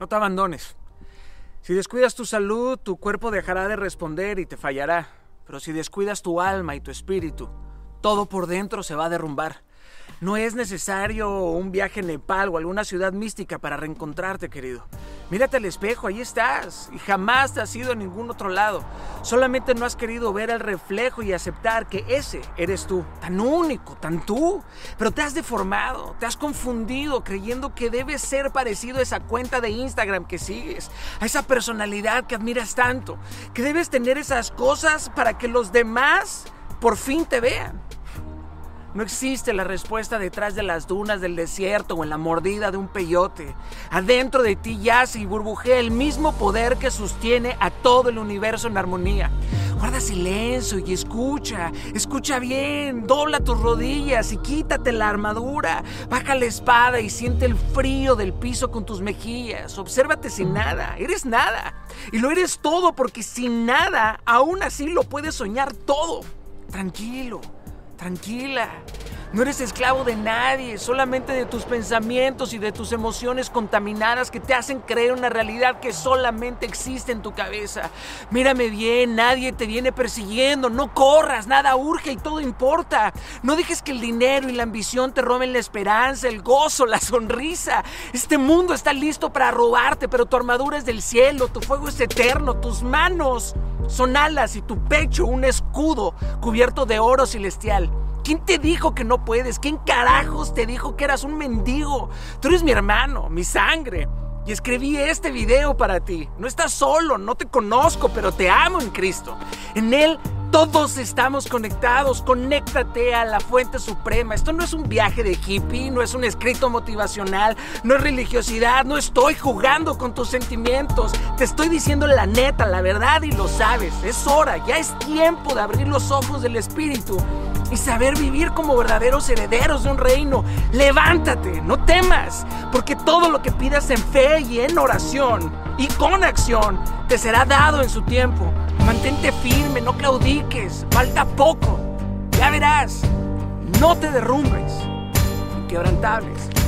No te abandones. Si descuidas tu salud, tu cuerpo dejará de responder y te fallará. Pero si descuidas tu alma y tu espíritu, todo por dentro se va a derrumbar. No es necesario un viaje a Nepal o alguna ciudad mística para reencontrarte, querido. Mírate al espejo, ahí estás. Y jamás te has ido a ningún otro lado. Solamente no has querido ver el reflejo y aceptar que ese eres tú. Tan único, tan tú. Pero te has deformado, te has confundido creyendo que debes ser parecido a esa cuenta de Instagram que sigues. A esa personalidad que admiras tanto. Que debes tener esas cosas para que los demás por fin te vean. No existe la respuesta detrás de las dunas del desierto o en la mordida de un peyote. Adentro de ti yace y burbujea el mismo poder que sostiene a todo el universo en armonía. Guarda silencio y escucha, escucha bien, dobla tus rodillas y quítate la armadura. Baja la espada y siente el frío del piso con tus mejillas. Obsérvate sin nada, eres nada. Y lo eres todo porque sin nada aún así lo puedes soñar todo. Tranquilo. Tranquila. No eres esclavo de nadie, solamente de tus pensamientos y de tus emociones contaminadas que te hacen creer una realidad que solamente existe en tu cabeza. Mírame bien, nadie te viene persiguiendo, no corras, nada urge y todo importa. No dejes que el dinero y la ambición te roben la esperanza, el gozo, la sonrisa. Este mundo está listo para robarte, pero tu armadura es del cielo, tu fuego es eterno, tus manos son alas y tu pecho un escudo cubierto de oro celestial. ¿Quién te dijo que no puedes? ¿Quién carajos te dijo que eras un mendigo? Tú eres mi hermano, mi sangre. Y escribí este video para ti. No estás solo, no te conozco, pero te amo en Cristo. En Él todos estamos conectados, conéctate a la fuente suprema. Esto no es un viaje de hippie, no es un escrito motivacional, no es religiosidad, no estoy jugando con tus sentimientos. Te estoy diciendo la neta, la verdad y lo sabes. Es hora, ya es tiempo de abrir los ojos del espíritu y saber vivir como verdaderos herederos de un reino. Levántate, no temas, porque todo lo que pidas en fe y en oración y con acción te será dado en su tiempo. Mantente firme, no claudiques, falta poco. Ya verás, no te derrumbes, inquebrantables.